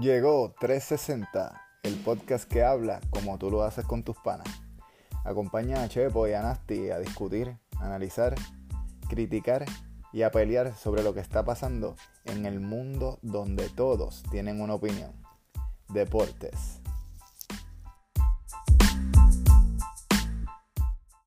Llegó 360, el podcast que habla como tú lo haces con tus panas. Acompaña a Chepo y a Nasty a discutir, analizar, criticar y a pelear sobre lo que está pasando en el mundo donde todos tienen una opinión. Deportes.